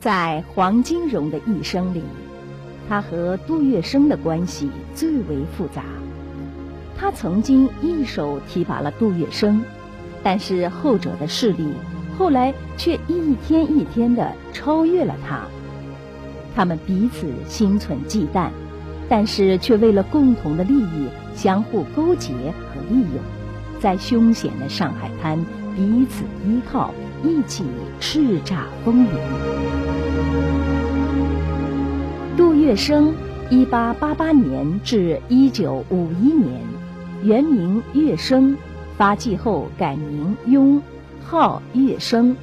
在黄金荣的一生里，他和杜月笙的关系最为复杂。他曾经一手提拔了杜月笙，但是后者的势力后来却一天一天的超越了他。他们彼此心存忌惮，但是却为了共同的利益相互勾结和利用，在凶险的上海滩彼此依靠，一起叱咤风云。月笙，一八八八年至一九五一年，原名月笙，发迹后改名雍，号月笙。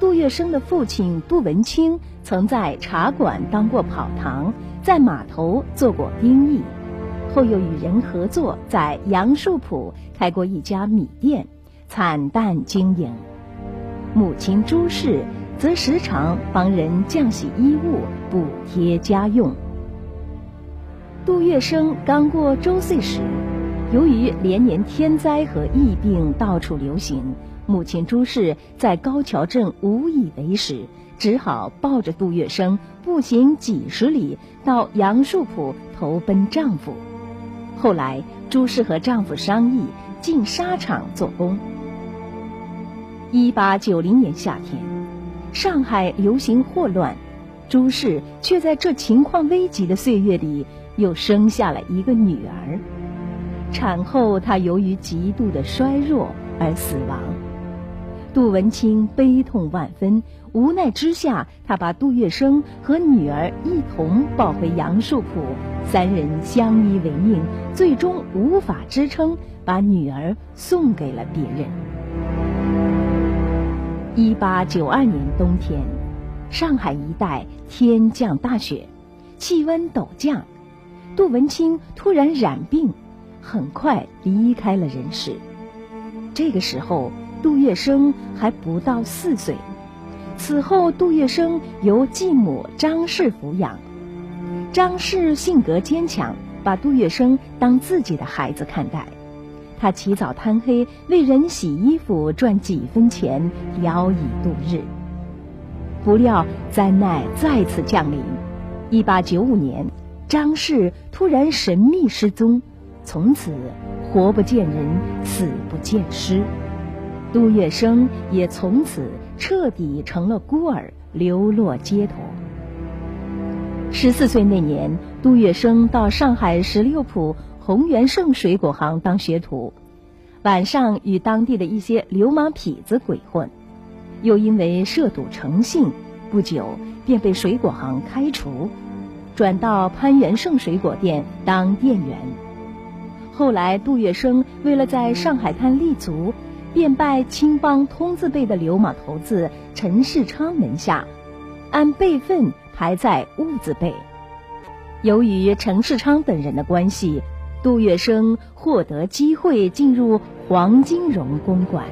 杜月笙的父亲杜文清曾在茶馆当过跑堂，在码头做过兵役，后又与人合作，在杨树浦开过一家米店，惨淡经营。母亲朱氏则时常帮人浆洗衣物，补贴家用。杜月笙刚过周岁时，由于连年天灾和疫病到处流行。母亲朱氏在高桥镇无以为食，只好抱着杜月笙步行几十里到杨树浦投奔丈夫。后来，朱氏和丈夫商议进纱厂做工。一八九零年夏天，上海流行霍乱，朱氏却在这情况危急的岁月里又生下了一个女儿。产后，她由于极度的衰弱而死亡。杜文清悲痛万分，无奈之下，他把杜月笙和女儿一同抱回杨树浦，三人相依为命，最终无法支撑，把女儿送给了别人。一八九二年冬天，上海一带天降大雪，气温陡降，杜文清突然染病，很快离开了人世。这个时候。杜月笙还不到四岁，此后杜月笙由继母张氏抚养。张氏性格坚强，把杜月笙当自己的孩子看待。他起早贪黑为人洗衣服赚几分钱，聊以度日。不料灾难再次降临。一八九五年，张氏突然神秘失踪，从此活不见人，死不见尸。杜月笙也从此彻底成了孤儿，流落街头。十四岁那年，杜月笙到上海十六铺洪元盛水果行当学徒，晚上与当地的一些流氓痞子鬼混，又因为涉赌成性，不久便被水果行开除，转到潘元盛水果店当店员。后来，杜月笙为了在上海滩立足。便拜青帮通字辈的流氓头子陈世昌门下，按辈分排在戊字辈。由于陈世昌等人的关系，杜月笙获得机会进入黄金荣公馆。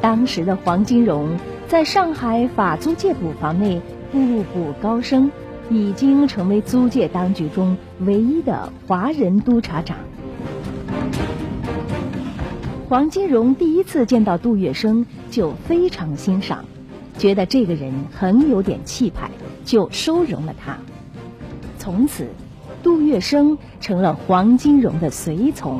当时的黄金荣在上海法租界捕房内步步高升，已经成为租界当局中唯一的华人督察长。黄金荣第一次见到杜月笙就非常欣赏，觉得这个人很有点气派，就收容了他。从此，杜月笙成了黄金荣的随从。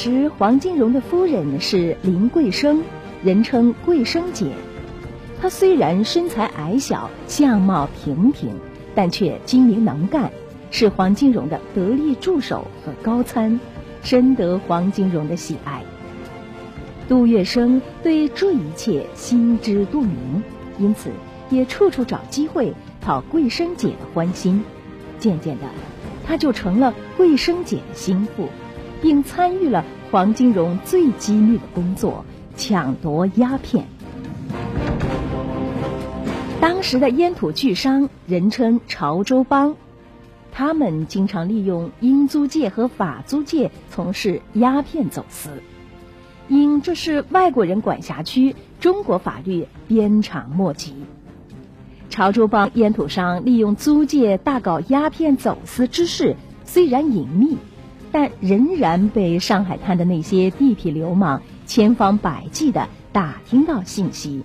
时，黄金荣的夫人是林桂生，人称桂生姐。她虽然身材矮小，相貌平平，但却精明能干，是黄金荣的得力助手和高参。深得黄金荣的喜爱。杜月笙对这一切心知肚明，因此也处处找机会讨桂生姐的欢心。渐渐的，他就成了桂生姐的心腹，并参与了黄金荣最机密的工作——抢夺鸦片。当时的烟土巨商人称潮州帮。他们经常利用英租界和法租界从事鸦片走私，因这是外国人管辖区，中国法律鞭长莫及。潮州帮烟土商利用租界大搞鸦片走私之事，虽然隐秘，但仍然被上海滩的那些地痞流氓千方百计地打听到信息，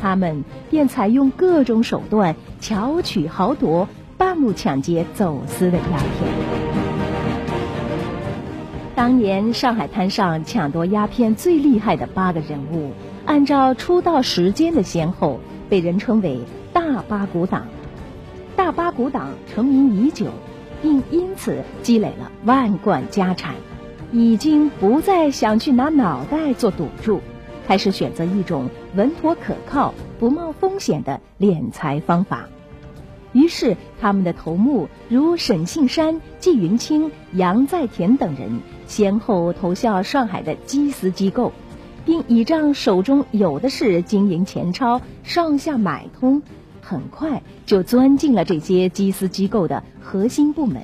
他们便采用各种手段巧取豪夺，半路抢劫走私的鸦片。当年上海滩上抢夺鸦片最厉害的八个人物，按照出道时间的先后，被人称为“大八股党”。大八股党成名已久，并因此积累了万贯家产，已经不再想去拿脑袋做赌注，开始选择一种稳妥可靠、不冒风险的敛财方法。于是，他们的头目如沈庆山、纪云清、杨在田等人，先后投效上海的缉私机构，并倚仗手中有的是经营钱钞，上下买通。很快就钻进了这些缉私机构的核心部门，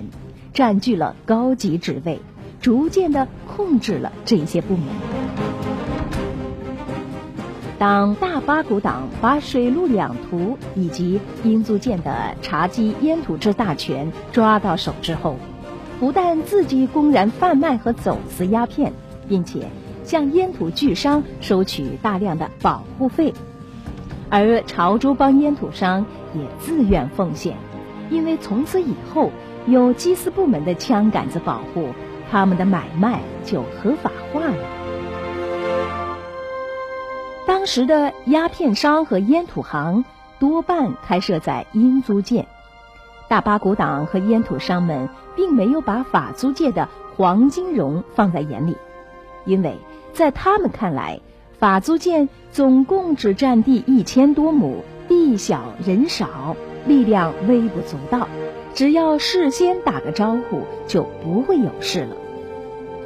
占据了高级职位，逐渐的控制了这些部门。当大八股党把水陆两图以及英租界的查基烟土制大权抓到手之后，不但自己公然贩卖和走私鸦片，并且向烟土巨商收取大量的保护费。而潮州帮烟土商也自愿奉献，因为从此以后有缉私部门的枪杆子保护，他们的买卖就合法化了。当时的鸦片商和烟土行多半开设在英租界，大八股党和烟土商们并没有把法租界的黄金荣放在眼里，因为在他们看来。法租界总共只占地一千多亩，地小人少，力量微不足道。只要事先打个招呼，就不会有事了。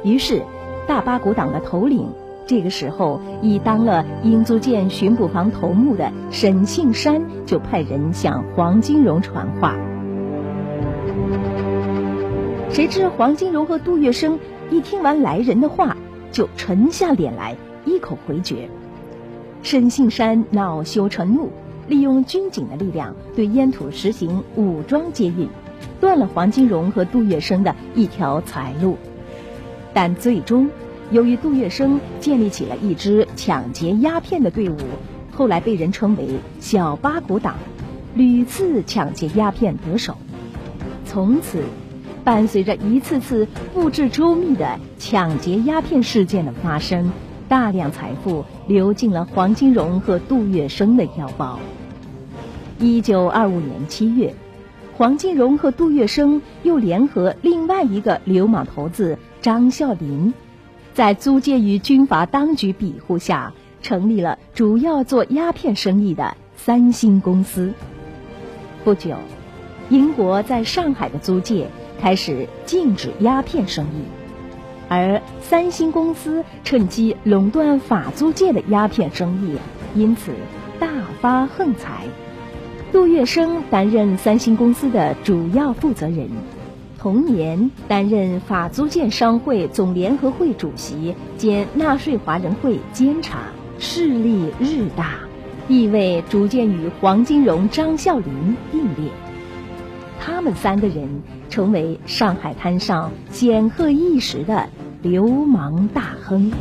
于是，大八股党的头领，这个时候已当了英租界巡捕房头目的沈庆山，就派人向黄金荣传话。谁知黄金荣和杜月笙一听完来人的话，就沉下脸来。一口回绝，沈庆山恼羞成怒，利用军警的力量对烟土实行武装接应，断了黄金荣和杜月笙的一条财路。但最终，由于杜月笙建立起了一支抢劫鸦片的队伍，后来被人称为“小八股党”，屡次抢劫鸦片得手。从此，伴随着一次次布置周密的抢劫鸦片事件的发生。大量财富流进了黄金荣和杜月笙的腰包。一九二五年七月，黄金荣和杜月笙又联合另外一个流氓头子张孝林，在租界与军阀当局庇护下，成立了主要做鸦片生意的三星公司。不久，英国在上海的租界开始禁止鸦片生意。而三星公司趁机垄断法租界的鸦片生意，因此大发横财。杜月笙担任三星公司的主要负责人，同年担任法租界商会总联合会主席兼纳税华人会监察，势力日大，地位逐渐与黄金荣、张啸林并列。他们三个人成为上海滩上显赫一时的流氓大亨。